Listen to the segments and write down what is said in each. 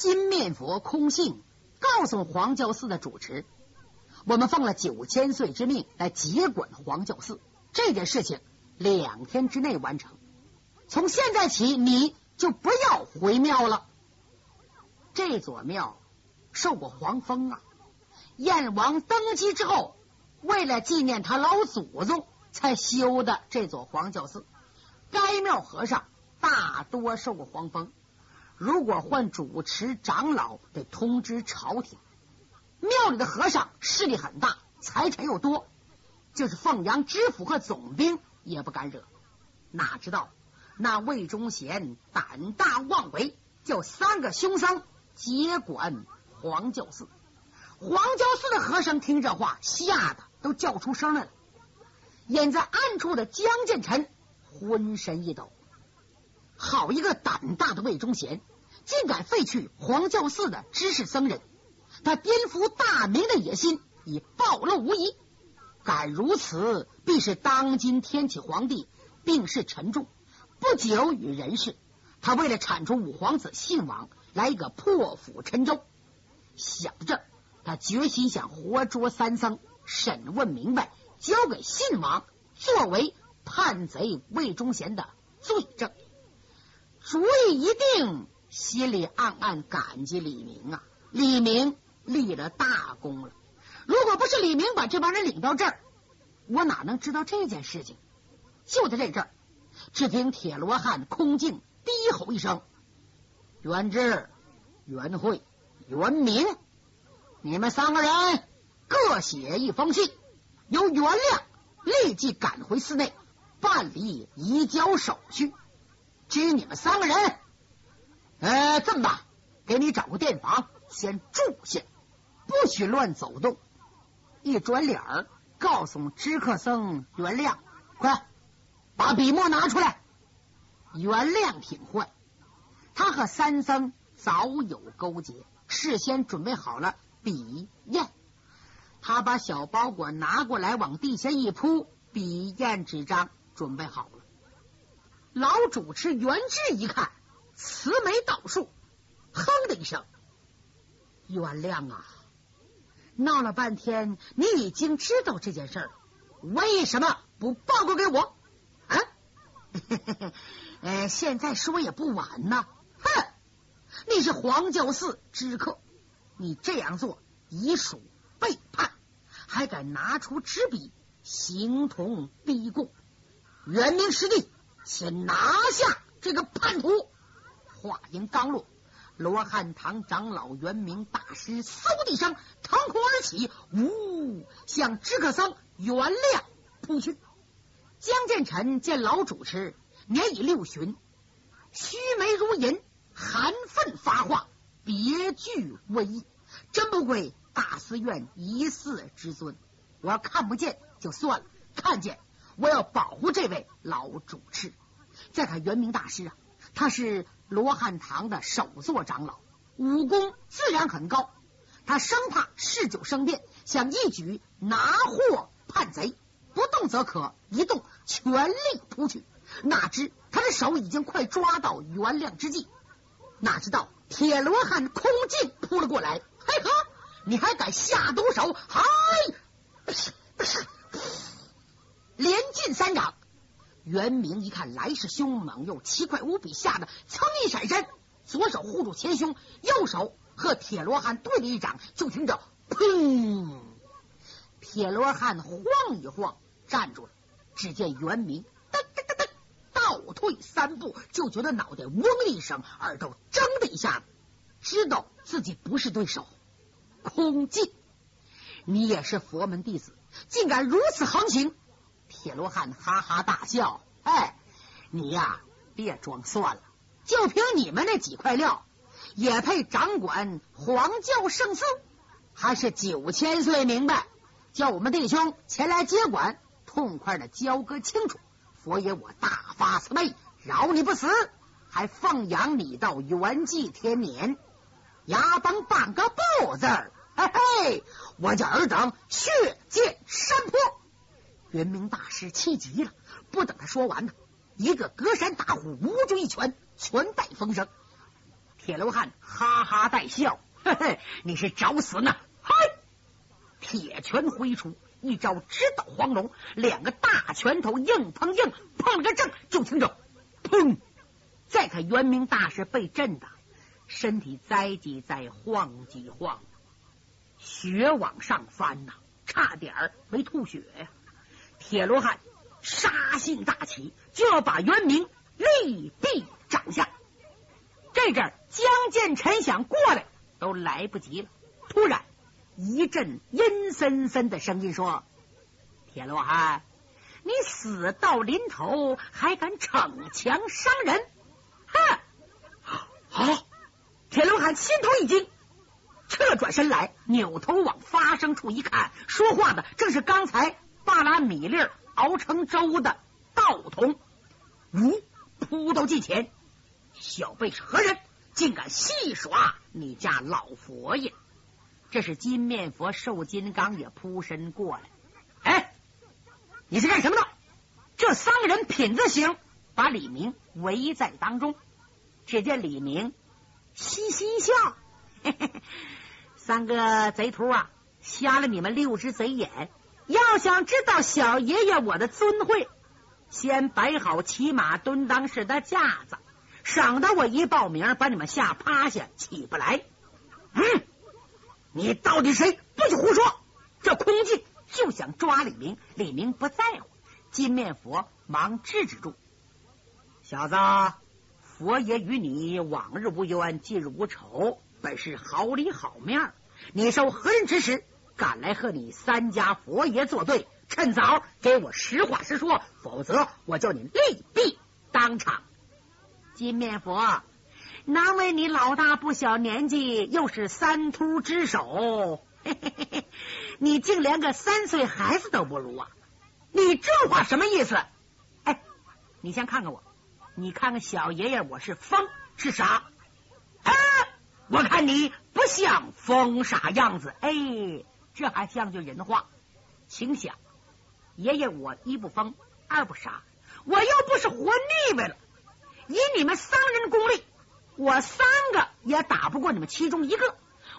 金面佛空性告诉黄教寺的主持，我们奉了九千岁之命来接管黄教寺，这件事情两天之内完成。从现在起，你就不要回庙了。这座庙受过黄风啊，燕王登基之后，为了纪念他老祖宗才修的这座黄教寺。该庙和尚大多受过黄风，如果换主持长老，得通知朝廷。庙里的和尚势力很大，财产又多，就是凤阳知府和总兵也不敢惹。哪知道那魏忠贤胆大妄为，叫三个凶僧接管黄教寺。黄教寺的和尚听这话，吓得都叫出声来了。隐在暗处的江建臣。浑身一抖，好一个胆大的魏忠贤，竟敢废去黄教寺的知识僧人！他颠覆大明的野心已暴露无遗。敢如此，必是当今天启皇帝病势沉重，不久于人世。他为了铲除五皇子信王，来一个破釜沉舟。想着，他决心想活捉三僧，审问明白，交给信王作为。叛贼魏忠贤的罪证，主意一定，心里暗暗感激李明啊！李明立了大功了。如果不是李明把这帮人领到这儿，我哪能知道这件事情？就在这阵儿，只听铁罗汉空镜低吼一声：“元志、元慧、元明，你们三个人各写一封信，由元亮立即赶回寺内。”办理移交手续，至于你们三个人，呃，这么吧？给你找个店房，先住下，不许乱走动。一转脸儿，告诉知客僧袁亮，快把笔墨拿出来。袁亮挺坏，他和三僧早有勾结，事先准备好了笔砚。他把小包裹拿过来，往地下一铺，笔砚纸张。准备好了，老主持袁志一看，慈眉倒竖，哼的一声：“原谅啊，闹了半天，你已经知道这件事，为什么不报告给我？啊？呃，现在说也不晚呢。哼，你是黄教寺知客，你这样做已属背叛，还敢拿出纸笔，形同逼供。”元明师弟，先拿下这个叛徒！话音刚落，罗汉堂长老元明大师嗖的一声腾空而起，呜，向知客僧元亮扑去。江建臣见老主持年已六旬，须眉如银，含愤发话，别具威仪，真不愧大寺院一寺之尊。我要看不见就算了，看见。我要保护这位老主持。再看元明大师啊，他是罗汉堂的首座长老，武功自然很高。他生怕嗜酒生变，想一举拿获叛贼，不动则可，一动全力扑去。哪知他的手已经快抓到元亮之际，哪知道铁罗汉空镜扑了过来。嘿呵，你还敢下毒手？嗨！连进三掌，袁明一看来势凶猛又奇怪无比，吓得噌一闪身，左手护住前胸，右手和铁罗汉对了一掌，就听着砰！铁罗汉晃一晃站住了，只见袁明噔噔噔噔倒退三步，就觉得脑袋嗡的一声，耳朵铮的一下子，知道自己不是对手。空镜，你也是佛门弟子，竟敢如此横行！铁罗汉哈哈大笑：“哎，你呀，别装蒜了！就凭你们那几块料，也配掌管黄教圣寺？还是九千岁明白？叫我们弟兄前来接管，痛快的交割清楚。佛爷我大发慈悲，饶你不死，还奉养你到元寂天年。牙崩半个不字儿，嘿嘿，我叫尔等血溅山坡。”元明大师气急了，不等他说完呢，一个隔山打虎，捂住一拳，拳带风声。铁罗汉哈哈带笑：“嘿嘿，你是找死呢！”嗨，铁拳挥出，一招直捣黄龙，两个大拳头硬碰硬，碰了个正。就听着“砰”，再看元明大师被震的身体栽几栽，晃几晃，血往上翻呐，差点没吐血呀！铁罗汉杀性大起，就要把元明利臂掌下。这阵江建臣想过来都来不及了。突然一阵阴森森的声音说：“铁罗汉，你死到临头还敢逞强伤人？”哼！好，铁罗汉心头一惊，侧转身来，扭头往发生处一看，说话的正是刚才扒拉米粒熬成粥的道童。呜，扑到近前。小辈是何人？竟敢戏耍你家老佛爷！这是金面佛寿金刚也扑身过来。哎，你是干什么的？这三个人品字形，把李明围在当中。只见李明嘻嘻笑：“嘿嘿嘿，三个贼徒啊，瞎了你们六只贼眼！要想知道小爷爷我的尊贵，先摆好骑马蹲裆式的架子。”省得我一报名把你们吓趴下起不来。嗯，你到底谁？不许胡说！这空镜就想抓李明，李明不在乎。金面佛忙制止住：“小子，佛爷与你往日无冤，近日无仇，本是好里好面。你受何人指使，敢来和你三家佛爷作对？趁早给我实话实说，否则我叫你立毙当场。”金面佛，难为你老大不小年纪，又是三秃之首，嘿嘿嘿你竟连个三岁孩子都不如啊！你这话什么意思？哎，你先看看我，你看看小爷爷，我是疯是傻？啊，我看你不像疯傻样子，哎，这还像句人话。请想，爷爷我一不疯，二不傻，我又不是活腻歪了。以你们三人功力，我三个也打不过你们其中一个。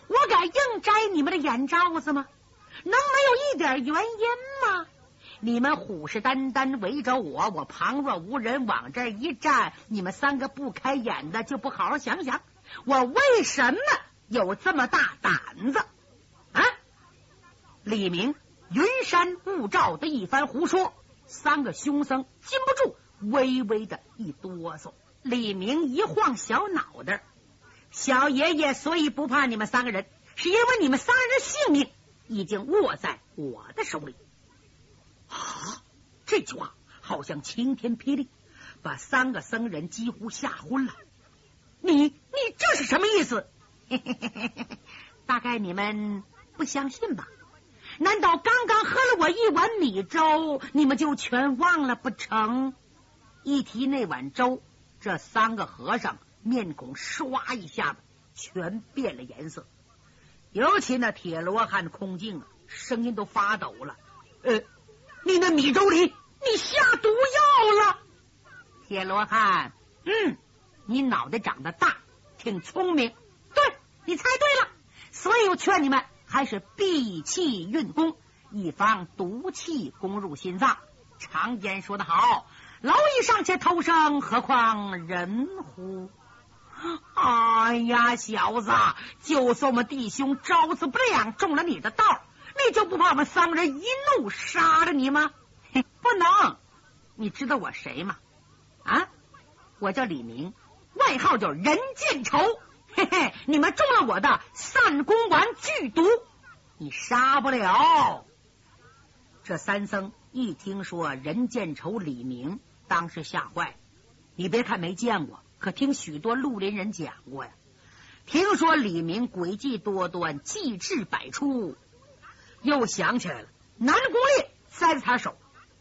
我敢硬摘你们的眼罩子吗？能没有一点原因吗？你们虎视眈眈围着我，我旁若无人往这一站，你们三个不开眼的就不好好想想，我为什么有这么大胆子？李明云山雾罩的一番胡说，三个凶僧禁不住微微的一哆嗦。李明一晃小脑袋，小爷爷所以不怕你们三个人，是因为你们三人的性命已经握在我的手里。啊！这句话好像晴天霹雳，把三个僧人几乎吓昏了。你你这是什么意思？大概你们不相信吧？难道刚刚喝了我一碗米粥，你们就全忘了不成？一提那碗粥。这三个和尚面孔唰一下子全变了颜色，尤其那铁罗汉空镜啊，声音都发抖了。呃，你那米粥里你下毒药了？铁罗汉，嗯，你脑袋长得大，挺聪明，对你猜对了。所以我劝你们还是闭气运功，以防毒气攻入心脏。常言说得好。蝼蚁尚且偷生，何况人乎？哎呀，小子，就算我们弟兄招子不亮，中了你的道，你就不怕我们三个人一怒杀了你吗？不能！你知道我谁吗？啊，我叫李明，外号叫人见愁。嘿嘿，你们中了我的散功丸剧毒，你杀不了。这三僧一听说人见愁李明。当时吓坏了，你别看没见过，可听许多绿林人讲过呀。听说李明诡计多端，计智百出，又想起来了，南宫烈在他手，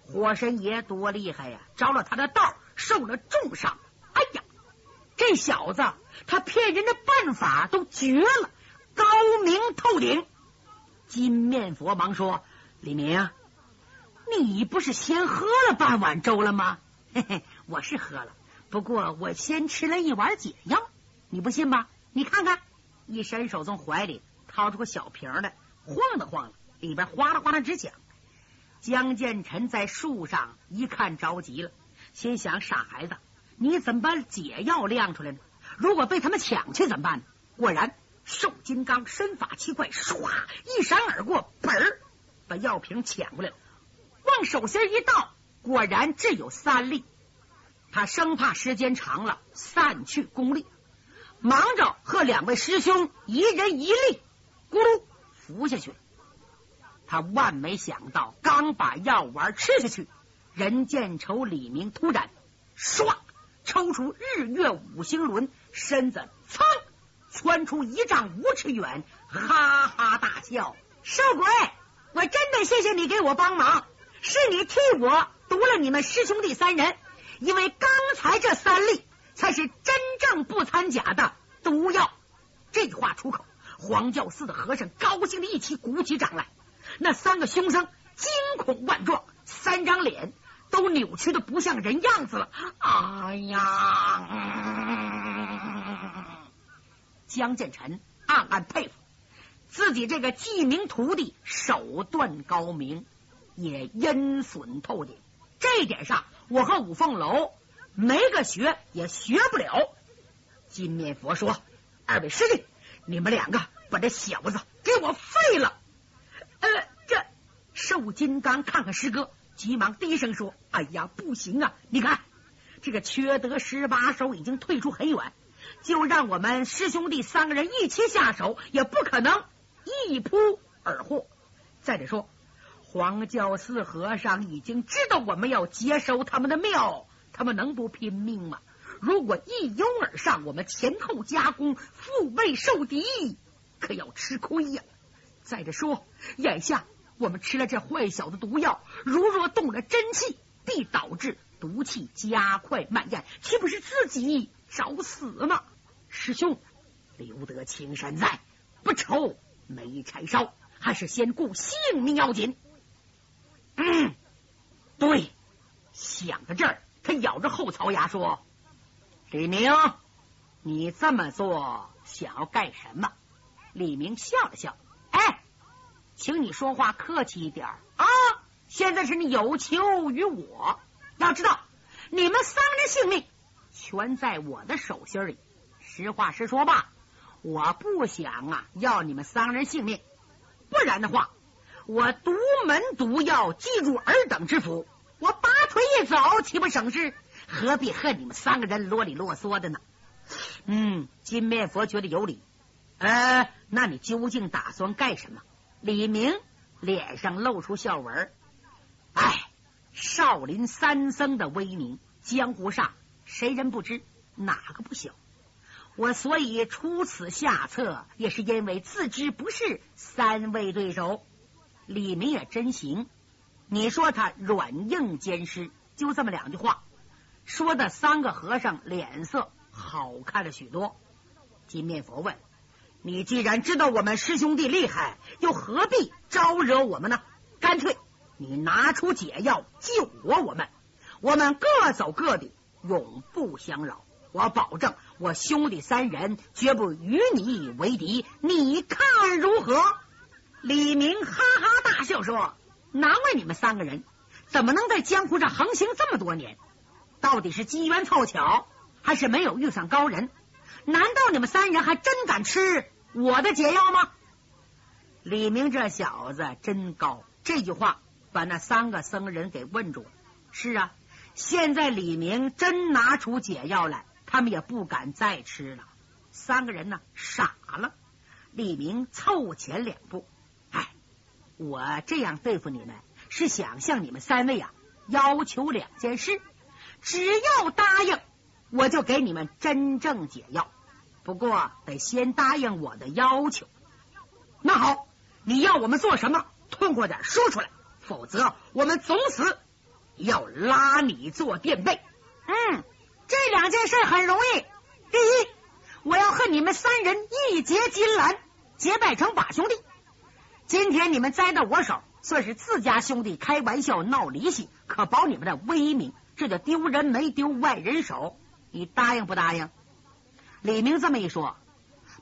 火神爷多厉害呀，着了他的道，受了重伤。哎呀，这小子他骗人的办法都绝了，高明透顶。金面佛忙说：“李明，你不是先喝了半碗粥了吗？”嘿嘿，我是喝了，不过我先吃了一碗解药，你不信吧？你看看，一伸手从怀里掏出个小瓶来，晃了晃了，里边哗啦哗啦直响。江建成在树上一看着急了，心想：傻孩子，你怎么把解药亮出来呢？如果被他们抢去怎么办？果然，瘦金刚身法奇快，唰一闪而过，本儿把药瓶抢过来了，往手心一倒，果然只有三粒。他生怕时间长了散去功力，忙着和两位师兄一人一粒，咕噜服下去了。他万没想到，刚把药丸吃下去，任见愁、李明突然唰抽出日月五星轮，身子噌窜出一丈五尺远，哈哈大笑：“瘦鬼，我真得谢谢你给我帮忙，是你替我毒了你们师兄弟三人，因为刚才这三粒才是真正不掺假的毒药。”这话出口，黄教寺的和尚高兴的一起鼓起掌来。那三个凶僧惊恐万状，三张脸都扭曲的不像人样子了。哎呀！江建成暗暗佩服自己这个记名徒弟手段高明，也阴损透顶。这一点上，我和五凤楼没个学也学不了。金面佛说：“二位师弟，你们两个把这小子给我废了。”呃，这瘦金刚看看师哥，急忙低声说：“哎呀，不行啊！你看这个缺德十八手已经退出很远，就让我们师兄弟三个人一起下手，也不可能一扑而获。再者说，黄教寺和尚已经知道我们要接收他们的庙，他们能不拼命吗？如果一拥而上，我们前后夹攻，腹背受敌，可要吃亏呀！”再者说，眼下我们吃了这坏小子毒药，如若动了真气，必导致毒气加快蔓延，岂不是自己找死吗？师兄，留得青山在，不愁没柴烧，还是先顾性命要紧。嗯，对。想到这儿，他咬着后槽牙说：“李明，你这么做想要干什么？”李明笑了笑。哎，请你说话客气一点啊！现在是你有求于我，要知道你们三个人性命全在我的手心里。实话实说吧，我不想啊要你们三人性命，不然的话，我独门毒药记住尔等之福，我拔腿一走，岂不省事？何必恨你们三个人啰里啰嗦的呢？嗯，金面佛觉得有理。呃，那你究竟打算干什么？李明脸上露出笑纹。哎，少林三僧的威名，江湖上谁人不知？哪个不晓？我所以出此下策，也是因为自知不是三位对手。李明也真行，你说他软硬兼施，就这么两句话，说的三个和尚脸色好看了许多。金面佛问。你既然知道我们师兄弟厉害，又何必招惹我们呢？干脆你拿出解药救活我们，我们各走各的，永不相扰。我保证，我兄弟三人绝不与你为敌。你看如何？李明哈哈大笑说：“难为你们三个人，怎么能在江湖上横行这么多年？到底是机缘凑巧，还是没有遇上高人？”难道你们三人还真敢吃我的解药吗？李明这小子真高，这句话把那三个僧人给问住了。是啊，现在李明真拿出解药来，他们也不敢再吃了。三个人呢，傻了。李明凑前两步，哎，我这样对付你们，是想向你们三位啊要求两件事，只要答应。我就给你们真正解药，不过得先答应我的要求。那好，你要我们做什么？痛快点说出来，否则我们总死要拉你做垫背。嗯，这两件事很容易。第一，我要和你们三人一结金兰，结拜成把兄弟。今天你们栽到我手，算是自家兄弟开玩笑闹离析，可保你们的威名。这叫丢人没丢外人手。你答应不答应？李明这么一说，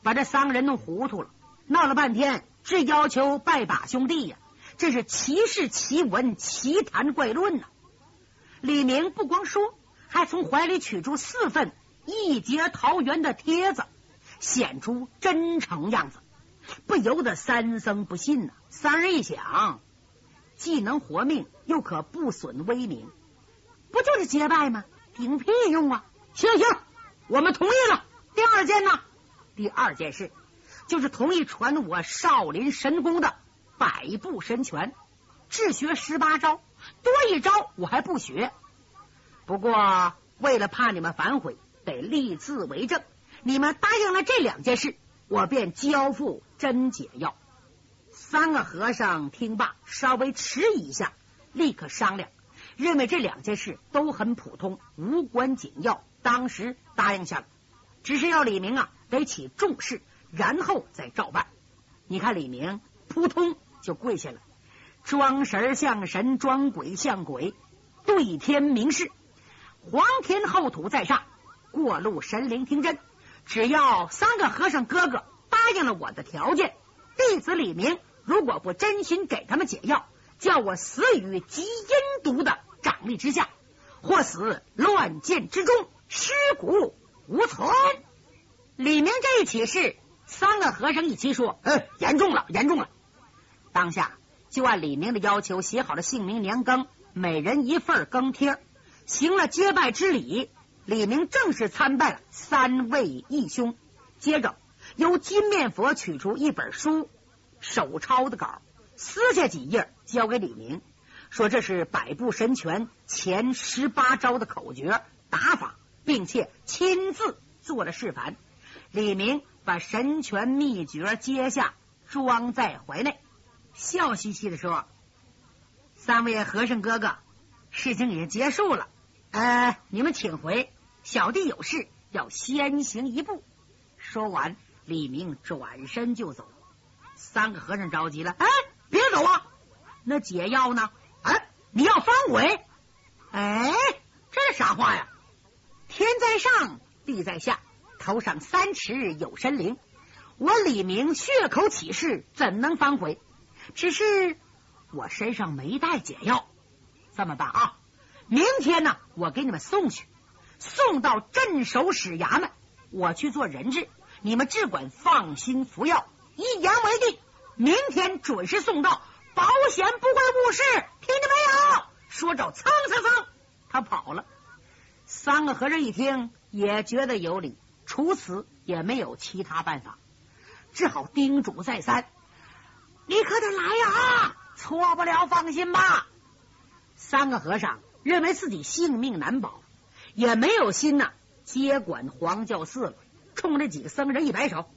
把这三个人弄糊涂了，闹了半天，是要求拜把兄弟呀，这是奇事奇闻奇谈怪论呐！李明不光说，还从怀里取出四份义结桃园的帖子，显出真诚样子，不由得三僧不信呐。三人一想，既能活命，又可不损威名，不就是结拜吗？顶屁用啊！行行，我们同意了。第二件呢？第二件事就是同意传我少林神功的百步神拳，只学十八招，多一招我还不学。不过为了怕你们反悔，得立字为证。你们答应了这两件事，我便交付真解药。三个和尚听罢，稍微迟疑一下，立刻商量，认为这两件事都很普通，无关紧要，当时答应下了。只是要李明啊，得起重视，然后再照办。你看李明扑通就跪下了，装神像神，装鬼像鬼，对天明示：皇天厚土在上，过路神灵听真。只要三个和尚哥哥答应了我的条件，弟子李明如果不真心给他们解药，叫我死于极阴毒的掌力之下，或死乱箭之中，尸骨。无存，李明这一起事，三个和尚一起说：“嗯，严重了，严重了。”当下就按李明的要求写好了姓名、年庚，每人一份庚贴，行了结拜之礼。李明正式参拜了三位义兄。接着由金面佛取出一本书，手抄的稿，撕下几页交给李明，说：“这是百步神拳前十八招的口诀打法。”并且亲自做了示范。李明把神拳秘诀接下，装在怀内，笑嘻嘻的说：“三位和尚哥哥，事情已经结束了，呃，你们请回，小弟有事要先行一步。”说完，李明转身就走。三个和尚着急了：“哎，别走啊！那解药呢？哎，你要反悔？哎，这是啥话呀？”天在上，地在下，头上三尺有神灵。我李明血口起誓，怎能反悔？只是我身上没带解药，这么办啊？明天呢，我给你们送去，送到镇守使衙门，我去做人质，你们只管放心服药，一言为定。明天准时送到，保险不会误事，听见没有？说着，蹭蹭蹭，他跑了。三个和尚一听，也觉得有理，除此也没有其他办法，只好叮嘱再三：“你可得来呀，错不了，放心吧。”三个和尚认为自己性命难保，也没有心呐接管黄教寺了，冲这几个僧人一摆手：“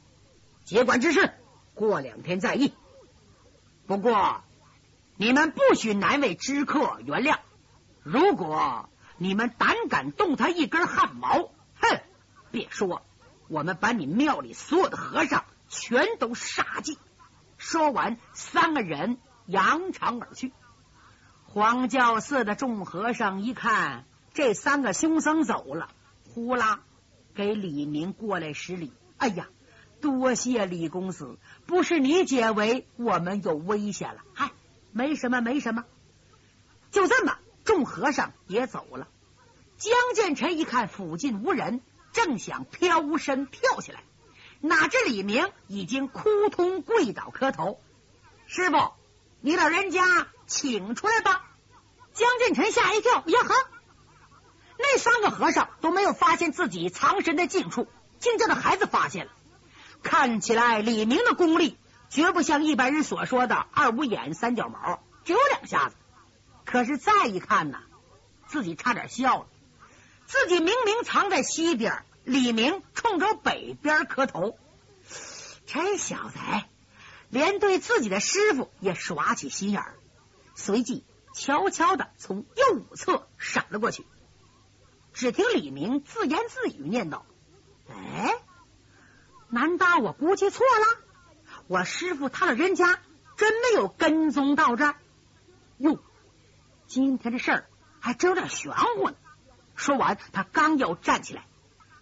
接管之事，过两天再议。不过你们不许难为知客原谅，如果……”你们胆敢动他一根汗毛？哼！别说，我们把你庙里所有的和尚全都杀尽。说完，三个人扬长而去。黄教寺的众和尚一看这三个凶僧走了，呼啦给李明过来施礼。哎呀，多谢李公子，不是你解围，我们有危险了。嗨，没什么，没什么。就这么。众和尚也走了。江建成一看附近无人，正想飘身跳起来，哪知李明已经扑通跪倒磕头：“师傅，你老人家请出来吧。”江建成吓一跳：“呀呵！”那三个和尚都没有发现自己藏身的近处，竟叫那孩子发现了。看起来李明的功力绝不像一般人所说的二五眼三脚毛，只有两下子。可是再一看呢，自己差点笑了。自己明明藏在西边，李明冲着北边磕头。这小子哎连对自己的师傅也耍起心眼儿，随即悄悄的从右侧闪了过去。只听李明自言自语念叨：“哎，难道我估计错了？我师傅他老人家真没有跟踪到这儿？哟！”今天的事儿还真有点玄乎呢。说完，他刚要站起来，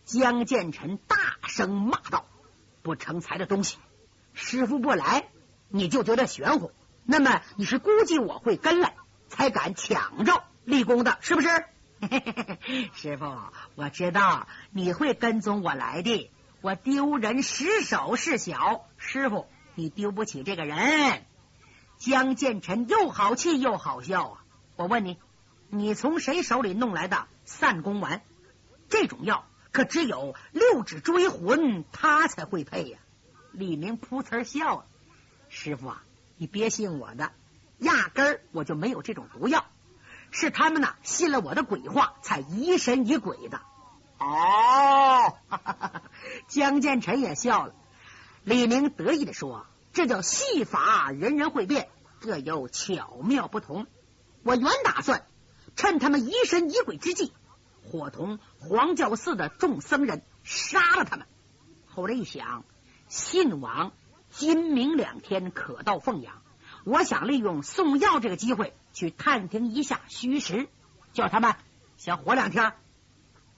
江建成大声骂道：“不成才的东西。师傅不来，你就觉得玄乎。那么你是估计我会跟来，才敢抢着立功的，是不是？师傅，我知道你会跟踪我来的。我丢人失手是小，师傅你丢不起这个人。江建成又好气又好笑啊！我问你，你从谁手里弄来的散功丸？这种药可只有六指追魂他才会配呀！李明噗呲笑了，师傅啊，你别信我的，压根儿我就没有这种毒药。是他们呢，信了我的鬼话，才疑神疑鬼的。哦，哈 哈江建成也笑了。李明得意的说：“这叫戏法，人人会变，各有巧妙不同。我原打算趁他们疑神疑鬼之际，伙同黄教寺的众僧人杀了他们。后来一想，信王今明两天可到凤阳，我想利用送药这个机会。”去探听一下虚实，叫他们先活两天。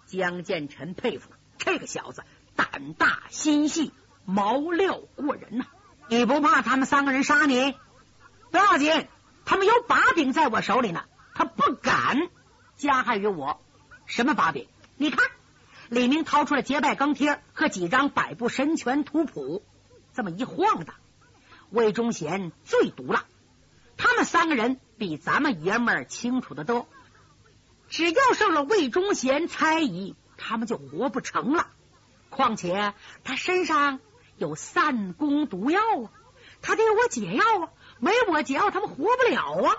江建臣佩服这个小子，胆大心细，毛料过人呐！你不怕他们三个人杀你？不要紧，他们有把柄在我手里呢，他不敢加害于我。什么把柄？你看，李明掏出了结拜钢贴和几张百步神拳图谱，这么一晃的，魏忠贤最毒了。他们三个人比咱们爷们儿清楚的多，只要受了魏忠贤猜疑，他们就活不成了。况且他身上有散功毒药啊，他得有我解药啊，没我解药他们活不了啊。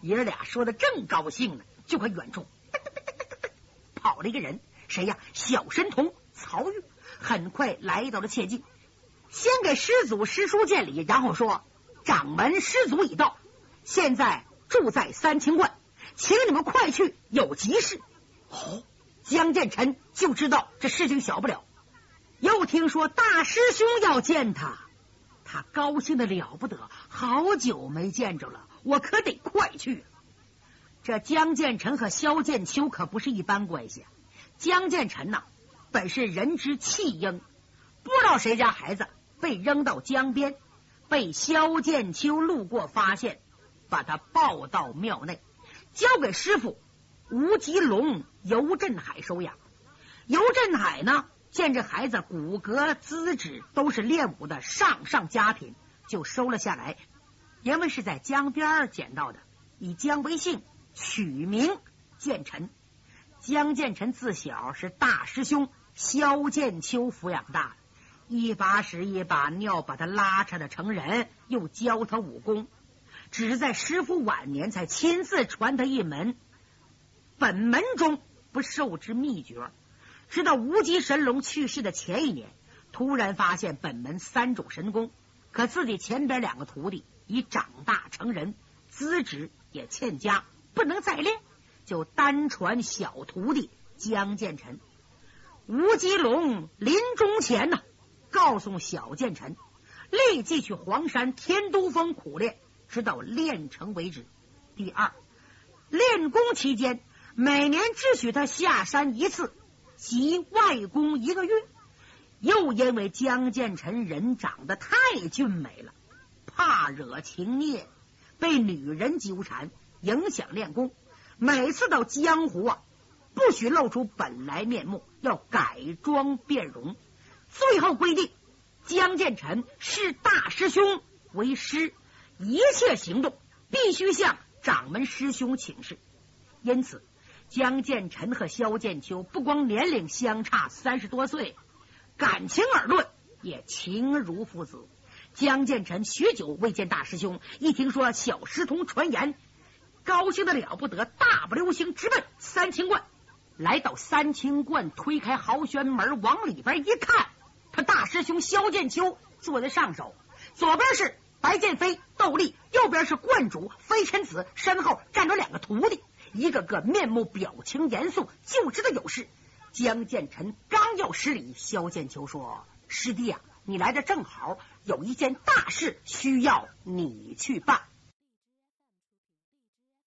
爷俩说的正高兴呢，就看远处跑了一个人，谁呀？小神童曹玉，很快来到了切记，先给师祖师叔见礼，然后说：“掌门师祖已到。”现在住在三清观，请你们快去，有急事。哦，江建成就知道这事情小不了。又听说大师兄要见他，他高兴的了不得，好久没见着了，我可得快去。这江建成和萧剑秋可不是一般关系。江建成呐，本是人之弃婴，不知道谁家孩子被扔到江边，被萧剑秋路过发现。把他抱到庙内，交给师傅吴吉龙、尤振海收养。尤振海呢，见这孩子骨骼资质都是练武的上上佳品，就收了下来。因为是在江边捡到的，以江为姓，取名建成。江建成自小是大师兄萧剑秋抚养大，一把屎一把尿把他拉扯的成人，又教他武功。只是在师傅晚年才亲自传他一门本门中不授之秘诀，直到无极神龙去世的前一年，突然发现本门三种神功，可自己前边两个徒弟已长大成人，资质也欠佳，不能再练，就单传小徒弟江建成。吴吉龙临终前呢，告诉小建成立即去黄山天都峰苦练。直到练成为止。第二，练功期间，每年只许他下山一次，即外功一个月。又因为江建成人长得太俊美了，怕惹情孽，被女人纠缠，影响练功。每次到江湖啊，不许露出本来面目，要改装变容。最后规定，江建成视大师兄为师。一切行动必须向掌门师兄请示。因此，江建成和萧剑秋不光年龄相差三十多岁，感情而论也情如父子。江建成许久未见大师兄，一听说小师童传言，高兴的了不得，大步流星直奔三清观。来到三清观，推开豪轩门，往里边一看，他大师兄萧剑秋坐在上首，左边是。白剑飞、窦立，右边是观主飞尘子，身后站着两个徒弟，一个个面目表情严肃，就知道有事。江建成刚要施礼，萧剑秋说：“师弟啊，你来的正好，有一件大事需要你去办。”